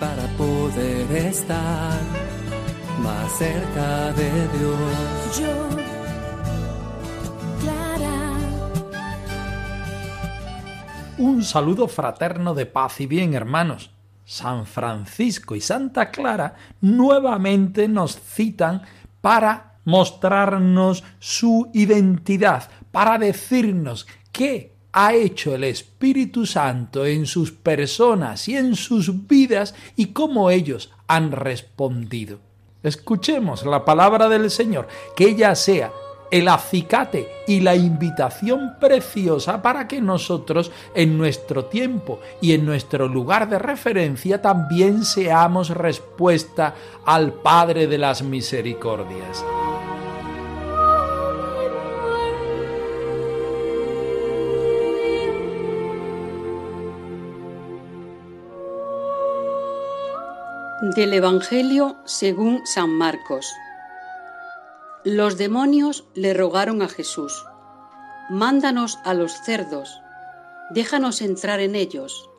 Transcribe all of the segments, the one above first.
Para poder estar más cerca de Dios. Yo, Clara, Un saludo fraterno de paz y bien, hermanos. San Francisco y Santa Clara nuevamente nos citan para mostrarnos su identidad, para decirnos qué ha hecho el Espíritu Santo en sus personas y en sus vidas y cómo ellos han respondido. Escuchemos la palabra del Señor, que ella sea el acicate y la invitación preciosa para que nosotros en nuestro tiempo y en nuestro lugar de referencia también seamos respuesta al Padre de las Misericordias. Del Evangelio según San Marcos. Los demonios le rogaron a Jesús, Mándanos a los cerdos, déjanos entrar en ellos.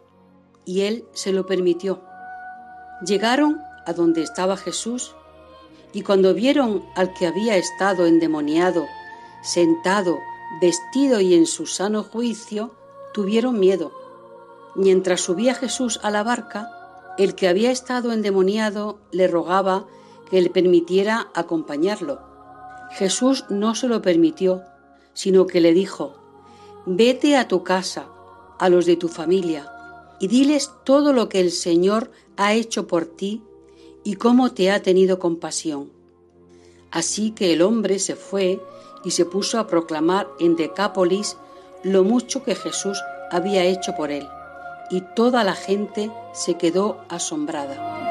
Y él se lo permitió. Llegaron a donde estaba Jesús, y cuando vieron al que había estado endemoniado, sentado, vestido y en su sano juicio, tuvieron miedo. Mientras subía Jesús a la barca, el que había estado endemoniado le rogaba que le permitiera acompañarlo. Jesús no se lo permitió, sino que le dijo, Vete a tu casa, a los de tu familia, y diles todo lo que el Señor ha hecho por ti y cómo te ha tenido compasión. Así que el hombre se fue y se puso a proclamar en Decápolis lo mucho que Jesús había hecho por él, y toda la gente se quedó asombrada.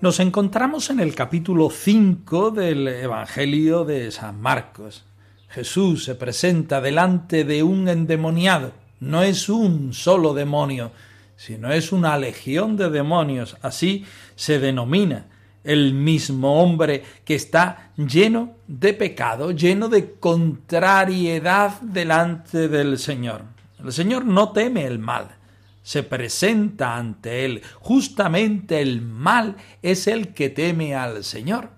Nos encontramos en el capítulo 5 del Evangelio de San Marcos. Jesús se presenta delante de un endemoniado. No es un solo demonio, sino es una legión de demonios. Así se denomina el mismo hombre que está lleno de pecado, lleno de contrariedad delante del Señor. El Señor no teme el mal, se presenta ante él. Justamente el mal es el que teme al Señor.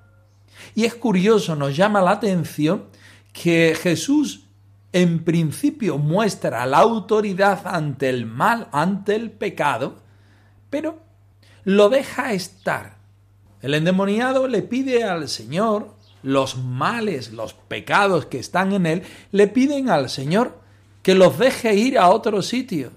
Y es curioso, nos llama la atención que Jesús en principio muestra la autoridad ante el mal, ante el pecado, pero lo deja estar. El endemoniado le pide al Señor los males, los pecados que están en él, le piden al Señor que los deje ir a otro sitio.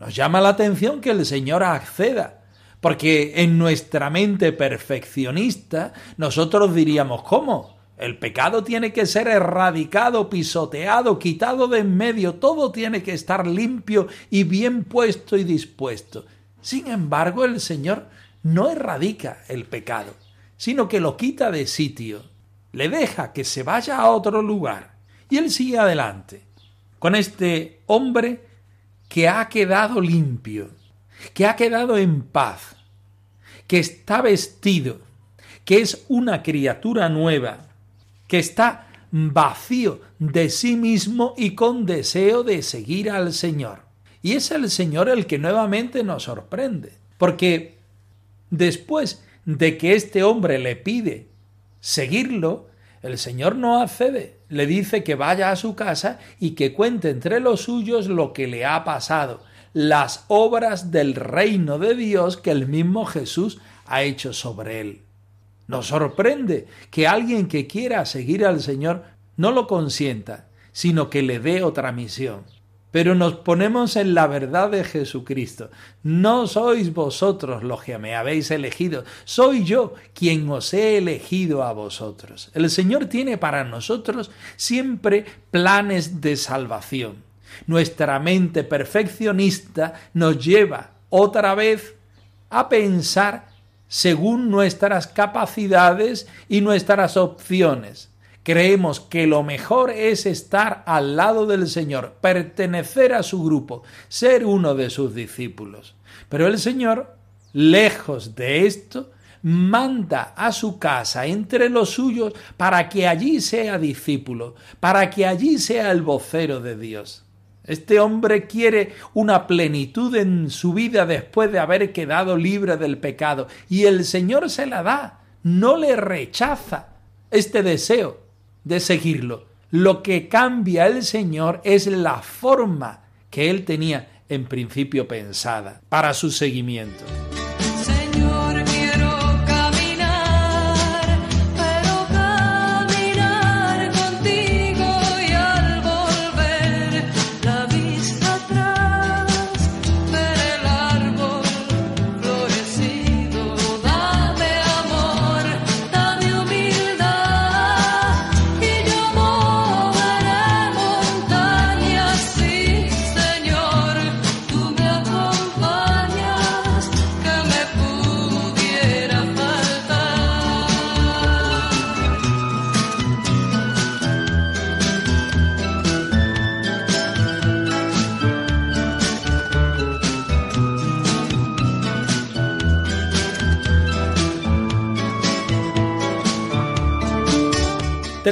Nos llama la atención que el Señor acceda, porque en nuestra mente perfeccionista nosotros diríamos, ¿cómo? El pecado tiene que ser erradicado, pisoteado, quitado de en medio, todo tiene que estar limpio y bien puesto y dispuesto. Sin embargo, el Señor no erradica el pecado, sino que lo quita de sitio, le deja que se vaya a otro lugar y él sigue adelante. Con este hombre que ha quedado limpio, que ha quedado en paz, que está vestido, que es una criatura nueva, que está vacío de sí mismo y con deseo de seguir al Señor. Y es el Señor el que nuevamente nos sorprende, porque después de que este hombre le pide seguirlo, el Señor no accede, le dice que vaya a su casa y que cuente entre los suyos lo que le ha pasado, las obras del reino de Dios que el mismo Jesús ha hecho sobre él. Nos sorprende que alguien que quiera seguir al Señor no lo consienta, sino que le dé otra misión. pero nos ponemos en la verdad de Jesucristo. No sois vosotros los que me habéis elegido, soy yo quien os he elegido a vosotros. El Señor tiene para nosotros siempre planes de salvación. Nuestra mente perfeccionista nos lleva otra vez a pensar según nuestras capacidades y nuestras opciones Creemos que lo mejor es estar al lado del Señor, pertenecer a su grupo, ser uno de sus discípulos. Pero el Señor, lejos de esto, manda a su casa entre los suyos para que allí sea discípulo, para que allí sea el vocero de Dios. Este hombre quiere una plenitud en su vida después de haber quedado libre del pecado y el Señor se la da, no le rechaza este deseo de seguirlo. Lo que cambia el Señor es la forma que él tenía en principio pensada para su seguimiento.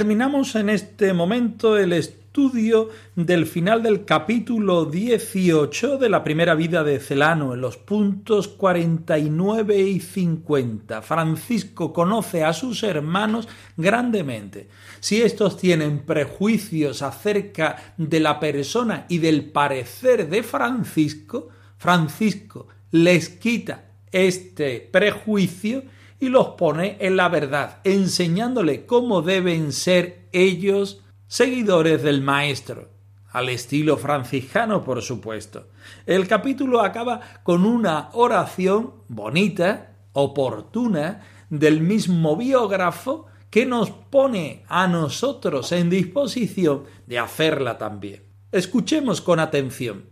Terminamos en este momento el estudio del final del capítulo 18 de la primera vida de Celano, en los puntos 49 y 50. Francisco conoce a sus hermanos grandemente. Si estos tienen prejuicios acerca de la persona y del parecer de Francisco, Francisco les quita este prejuicio y los pone en la verdad, enseñándole cómo deben ser ellos seguidores del Maestro, al estilo franciscano, por supuesto. El capítulo acaba con una oración bonita, oportuna, del mismo biógrafo que nos pone a nosotros en disposición de hacerla también. Escuchemos con atención.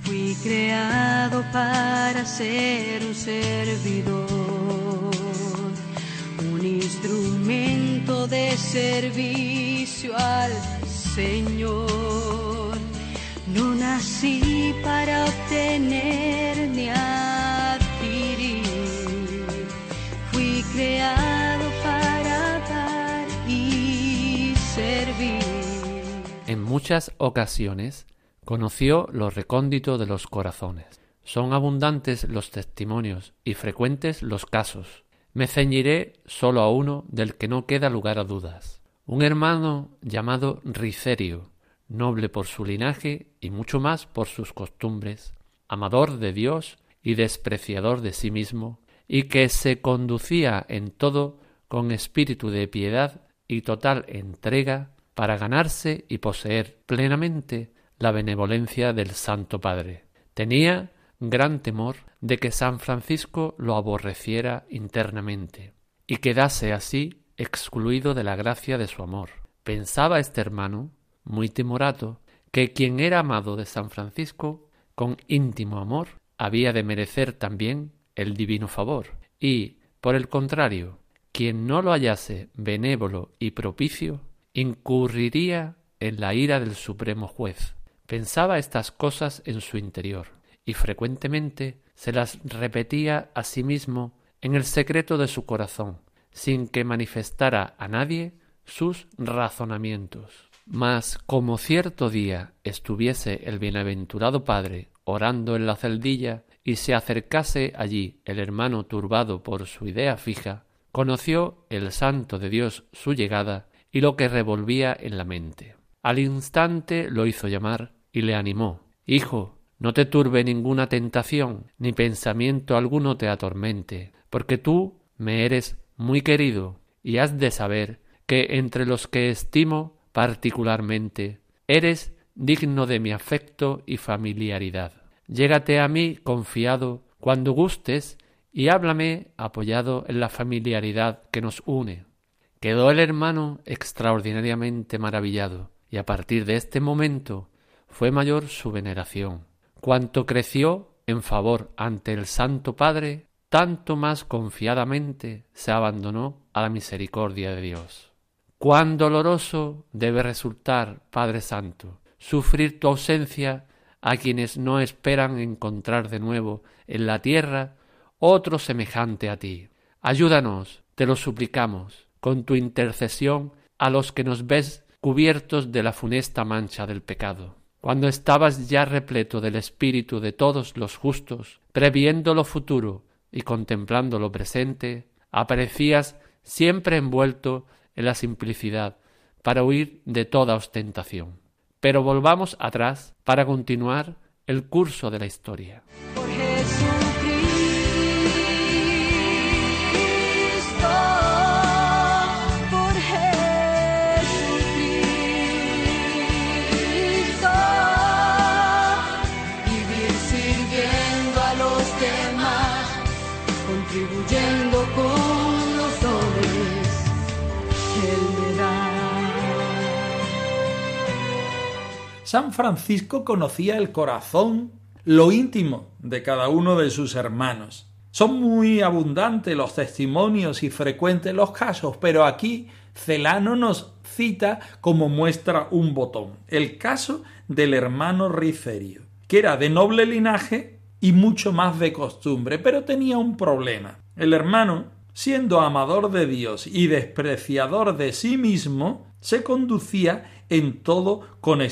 Fui creado para ser un servidor instrumento de servicio al Señor. No nací para obtener ni adquirir, fui creado para dar y servir. En muchas ocasiones conoció lo recóndito de los corazones. Son abundantes los testimonios y frecuentes los casos me ceñiré solo a uno del que no queda lugar a dudas. Un hermano llamado Ricerio, noble por su linaje y mucho más por sus costumbres, amador de Dios y despreciador de sí mismo, y que se conducía en todo con espíritu de piedad y total entrega para ganarse y poseer plenamente la benevolencia del Santo Padre. Tenía gran temor de que San Francisco lo aborreciera internamente y quedase así excluido de la gracia de su amor. Pensaba este hermano, muy timorato, que quien era amado de San Francisco con íntimo amor había de merecer también el divino favor, y, por el contrario, quien no lo hallase benévolo y propicio, incurriría en la ira del Supremo Juez. Pensaba estas cosas en su interior, y frecuentemente se las repetía a sí mismo en el secreto de su corazón, sin que manifestara a nadie sus razonamientos. Mas como cierto día estuviese el bienaventurado padre orando en la celdilla y se acercase allí el hermano turbado por su idea fija, conoció el santo de Dios su llegada y lo que revolvía en la mente. Al instante lo hizo llamar y le animó Hijo, no te turbe ninguna tentación, ni pensamiento alguno te atormente, porque tú me eres muy querido, y has de saber que entre los que estimo particularmente, eres digno de mi afecto y familiaridad. Llégate a mí confiado cuando gustes y háblame apoyado en la familiaridad que nos une. Quedó el hermano extraordinariamente maravillado, y a partir de este momento fue mayor su veneración. Cuanto creció en favor ante el Santo Padre, tanto más confiadamente se abandonó a la misericordia de Dios. Cuán doloroso debe resultar, Padre Santo, sufrir tu ausencia a quienes no esperan encontrar de nuevo en la tierra otro semejante a ti. Ayúdanos, te lo suplicamos, con tu intercesión a los que nos ves cubiertos de la funesta mancha del pecado. Cuando estabas ya repleto del espíritu de todos los justos, previendo lo futuro y contemplando lo presente, aparecías siempre envuelto en la simplicidad para huir de toda ostentación. Pero volvamos atrás para continuar el curso de la historia. San Francisco conocía el corazón, lo íntimo de cada uno de sus hermanos. Son muy abundantes los testimonios y frecuentes los casos, pero aquí Celano nos cita como muestra un botón, el caso del hermano Riferio, que era de noble linaje y mucho más de costumbre, pero tenía un problema. El hermano, siendo amador de Dios y despreciador de sí mismo, se conducía en todo con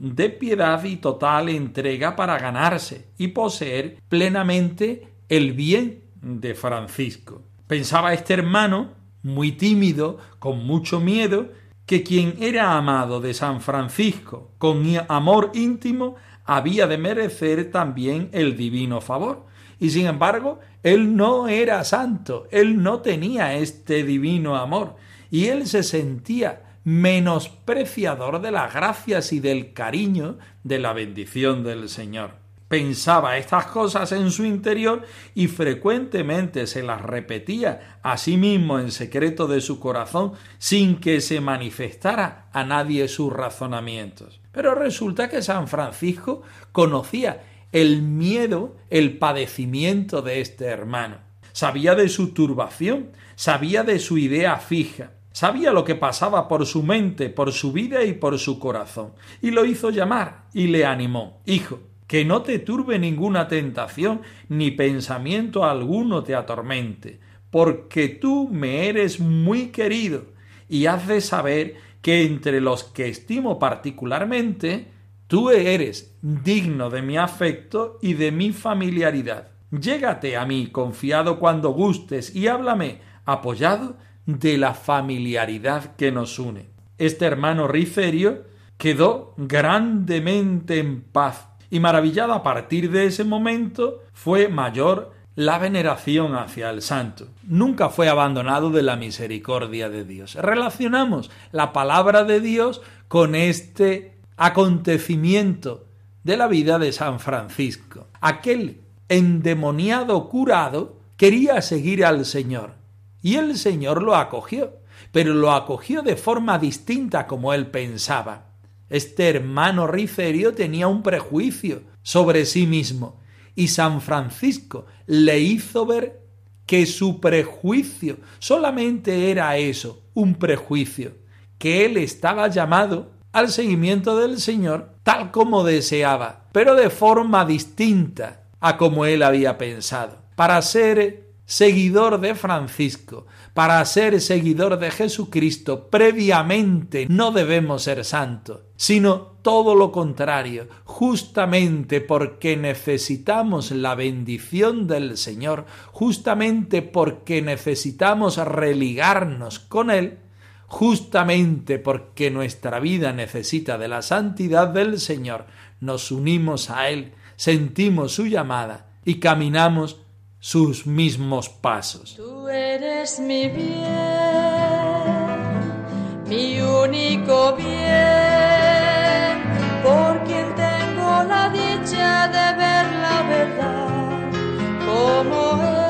de piedad y total entrega para ganarse y poseer plenamente el bien de Francisco. Pensaba este hermano, muy tímido, con mucho miedo, que quien era amado de San Francisco con amor íntimo había de merecer también el divino favor. Y sin embargo, él no era santo, él no tenía este divino amor, y él se sentía menospreciador de las gracias y del cariño de la bendición del Señor. Pensaba estas cosas en su interior y frecuentemente se las repetía a sí mismo en secreto de su corazón sin que se manifestara a nadie sus razonamientos. Pero resulta que San Francisco conocía el miedo, el padecimiento de este hermano. Sabía de su turbación, sabía de su idea fija, Sabía lo que pasaba por su mente, por su vida y por su corazón, y lo hizo llamar y le animó Hijo, que no te turbe ninguna tentación, ni pensamiento alguno te atormente, porque tú me eres muy querido, y has de saber que entre los que estimo particularmente, tú eres digno de mi afecto y de mi familiaridad. Llégate a mí confiado cuando gustes y háblame apoyado de la familiaridad que nos une. Este hermano Riferio quedó grandemente en paz y maravillado a partir de ese momento fue mayor la veneración hacia el santo. Nunca fue abandonado de la misericordia de Dios. Relacionamos la palabra de Dios con este acontecimiento de la vida de San Francisco. Aquel endemoniado curado quería seguir al Señor y el Señor lo acogió, pero lo acogió de forma distinta como él pensaba. Este hermano Riferio tenía un prejuicio sobre sí mismo, y San Francisco le hizo ver que su prejuicio solamente era eso, un prejuicio, que él estaba llamado al seguimiento del Señor tal como deseaba, pero de forma distinta a como él había pensado, para ser seguidor de Francisco, para ser seguidor de Jesucristo, previamente no debemos ser santos, sino todo lo contrario, justamente porque necesitamos la bendición del Señor, justamente porque necesitamos religarnos con Él, justamente porque nuestra vida necesita de la santidad del Señor, nos unimos a Él, sentimos su llamada y caminamos sus mismos pasos. Tú eres mi bien, mi único bien, por quien tengo la dicha de ver la verdad como es.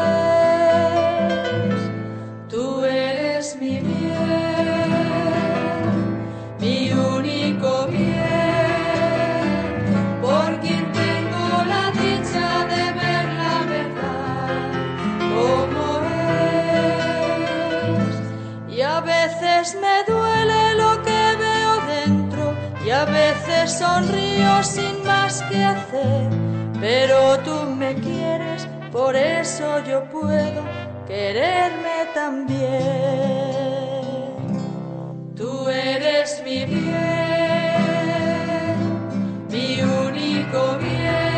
Sonrío sin más que hacer. Pero tú me quieres, por eso yo puedo quererme también. Tú eres mi bien, mi único bien,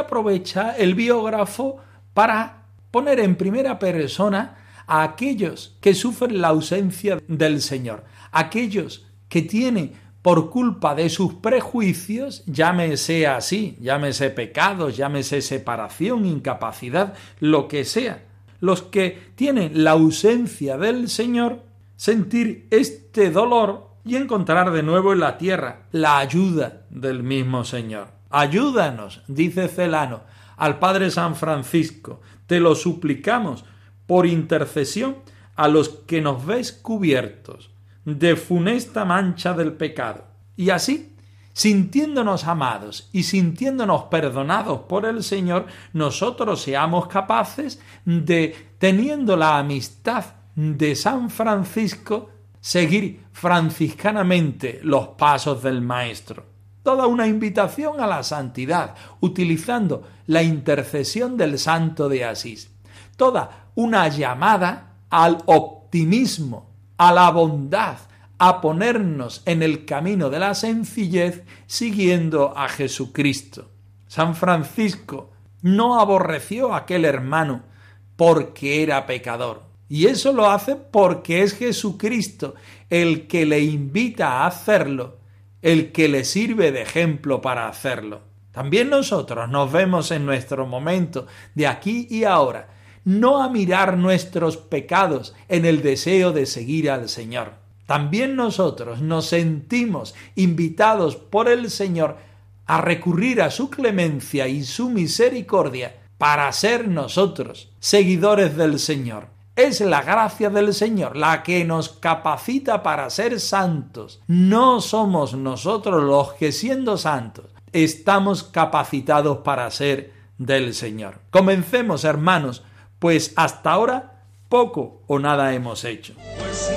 aprovecha el biógrafo para poner en primera persona a aquellos que sufren la ausencia del Señor, aquellos que tienen por culpa de sus prejuicios, llámese así, llámese pecados, llámese separación, incapacidad, lo que sea, los que tienen la ausencia del Señor, sentir este dolor y encontrar de nuevo en la tierra la ayuda del mismo Señor. Ayúdanos, dice Celano, al Padre San Francisco, te lo suplicamos por intercesión a los que nos ves cubiertos de funesta mancha del pecado. Y así, sintiéndonos amados y sintiéndonos perdonados por el Señor, nosotros seamos capaces de, teniendo la amistad de San Francisco, seguir franciscanamente los pasos del Maestro. Toda una invitación a la santidad, utilizando la intercesión del Santo de Asís. Toda una llamada al optimismo, a la bondad, a ponernos en el camino de la sencillez siguiendo a Jesucristo. San Francisco no aborreció a aquel hermano porque era pecador. Y eso lo hace porque es Jesucristo el que le invita a hacerlo, el que le sirve de ejemplo para hacerlo. También nosotros nos vemos en nuestro momento de aquí y ahora, no a mirar nuestros pecados en el deseo de seguir al Señor. También nosotros nos sentimos invitados por el Señor a recurrir a su clemencia y su misericordia para ser nosotros seguidores del Señor. Es la gracia del Señor la que nos capacita para ser santos. No somos nosotros los que siendo santos estamos capacitados para ser del Señor. Comencemos, hermanos, pues hasta ahora poco o nada hemos hecho. Pues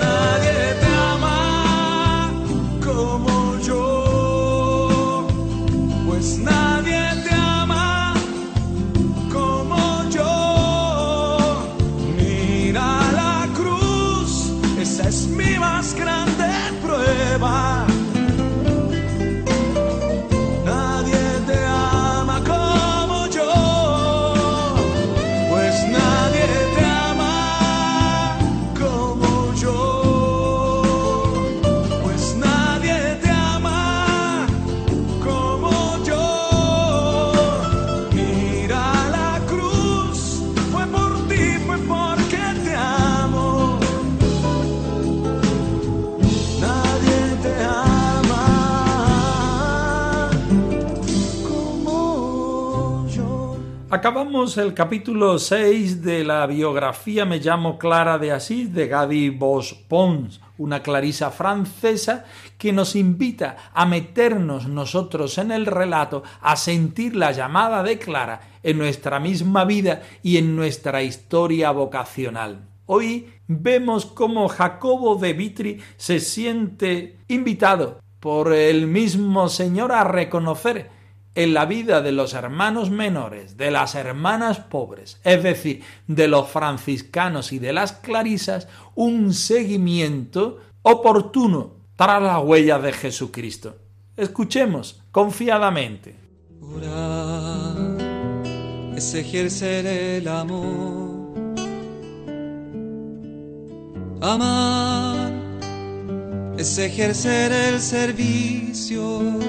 El capítulo 6 de la biografía Me llamo Clara de Asís de Gadi Bosch Pons, una clarisa francesa que nos invita a meternos nosotros en el relato, a sentir la llamada de Clara en nuestra misma vida y en nuestra historia vocacional. Hoy vemos cómo Jacobo de Vitri se siente invitado por el mismo Señor a reconocer en la vida de los hermanos menores, de las hermanas pobres, es decir, de los franciscanos y de las clarisas, un seguimiento oportuno para las huellas de Jesucristo. Escuchemos confiadamente. Orar es ejercer el amor. Amar es ejercer el servicio.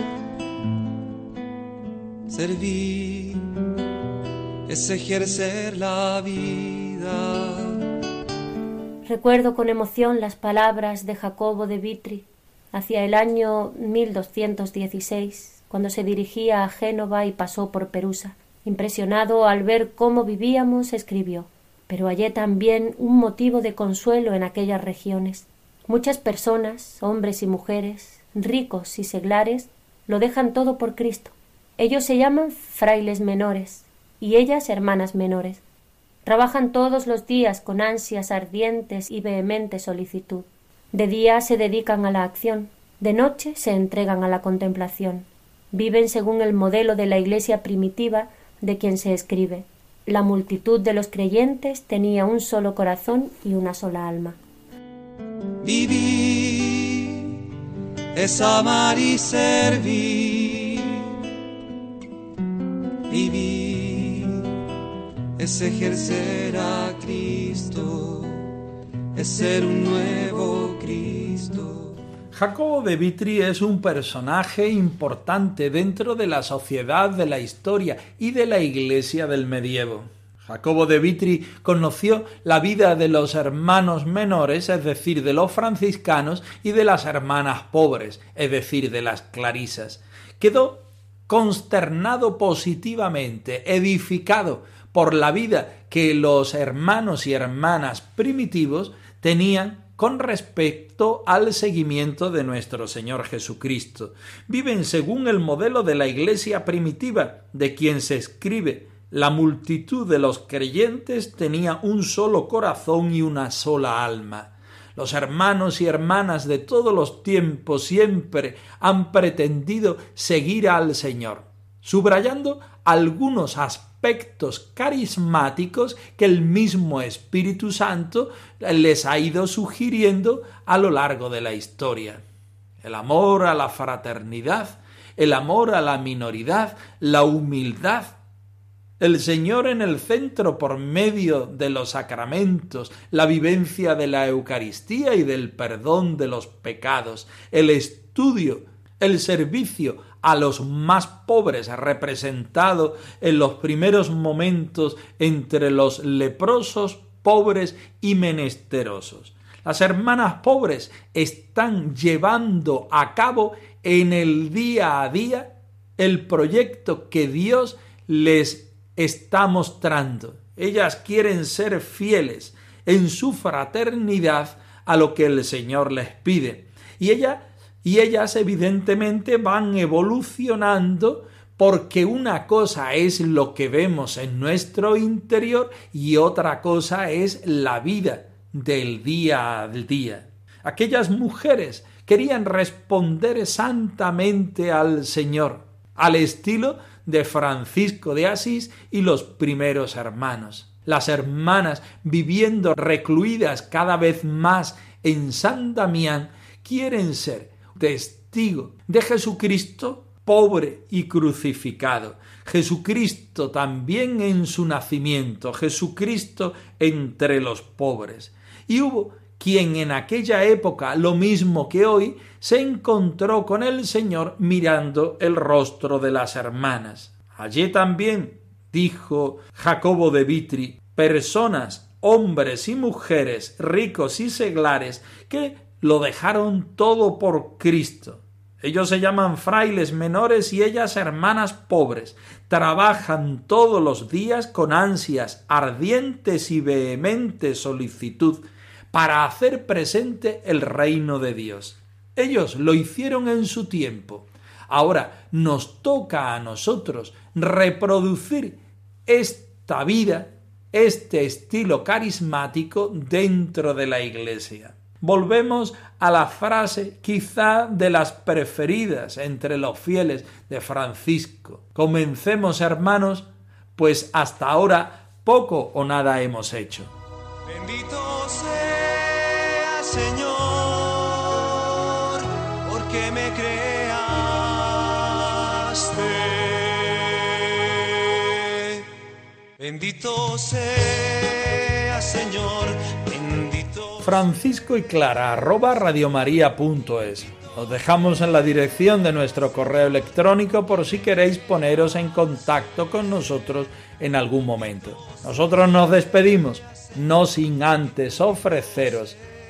Servir es ejercer la vida. Recuerdo con emoción las palabras de Jacobo de Vitri hacia el año 1216, cuando se dirigía a Génova y pasó por Perusa. Impresionado al ver cómo vivíamos, escribió Pero hallé también un motivo de consuelo en aquellas regiones. Muchas personas, hombres y mujeres, ricos y seglares, lo dejan todo por Cristo. Ellos se llaman frailes menores y ellas hermanas menores. Trabajan todos los días con ansias ardientes y vehemente solicitud. De día se dedican a la acción, de noche se entregan a la contemplación. Viven según el modelo de la Iglesia primitiva de quien se escribe. La multitud de los creyentes tenía un solo corazón y una sola alma. Vivir es amar y servir. Vivir es ejercer a Cristo, es ser un nuevo Cristo. Jacobo de Vitri es un personaje importante dentro de la sociedad de la historia y de la iglesia del medievo. Jacobo de Vitri conoció la vida de los hermanos menores, es decir, de los franciscanos, y de las hermanas pobres, es decir, de las clarisas. Quedó consternado positivamente, edificado por la vida que los hermanos y hermanas primitivos tenían con respecto al seguimiento de nuestro Señor Jesucristo. Viven según el modelo de la Iglesia primitiva, de quien se escribe la multitud de los creyentes tenía un solo corazón y una sola alma. Los hermanos y hermanas de todos los tiempos siempre han pretendido seguir al Señor, subrayando algunos aspectos carismáticos que el mismo Espíritu Santo les ha ido sugiriendo a lo largo de la historia. El amor a la fraternidad, el amor a la minoridad, la humildad, el Señor en el centro por medio de los sacramentos, la vivencia de la Eucaristía y del perdón de los pecados, el estudio, el servicio a los más pobres representado en los primeros momentos entre los leprosos, pobres y menesterosos. Las hermanas pobres están llevando a cabo en el día a día el proyecto que Dios les está mostrando. Ellas quieren ser fieles en su fraternidad a lo que el Señor les pide. Y, ella, y ellas evidentemente van evolucionando porque una cosa es lo que vemos en nuestro interior y otra cosa es la vida del día al día. Aquellas mujeres querían responder santamente al Señor, al estilo de Francisco de Asís y los primeros hermanos. Las hermanas, viviendo recluidas cada vez más en San Damián, quieren ser testigo de Jesucristo pobre y crucificado. Jesucristo también en su nacimiento, Jesucristo entre los pobres. Y hubo quien en aquella época, lo mismo que hoy, se encontró con el Señor mirando el rostro de las hermanas. Allí también, dijo Jacobo de Vitri, personas, hombres y mujeres, ricos y seglares, que lo dejaron todo por Cristo. Ellos se llaman frailes menores y ellas hermanas pobres. Trabajan todos los días con ansias, ardientes y vehemente solicitud para hacer presente el reino de Dios. Ellos lo hicieron en su tiempo. Ahora nos toca a nosotros reproducir esta vida, este estilo carismático dentro de la Iglesia. Volvemos a la frase quizá de las preferidas entre los fieles de Francisco. Comencemos, hermanos, pues hasta ahora poco o nada hemos hecho. Bendito Señor, porque me creaste. Bendito sea Señor, bendito. Francisco y Clara arroba radiomaria.es. Os dejamos en la dirección de nuestro correo electrónico por si queréis poneros en contacto con nosotros en algún momento. Nosotros nos despedimos, no sin antes ofreceros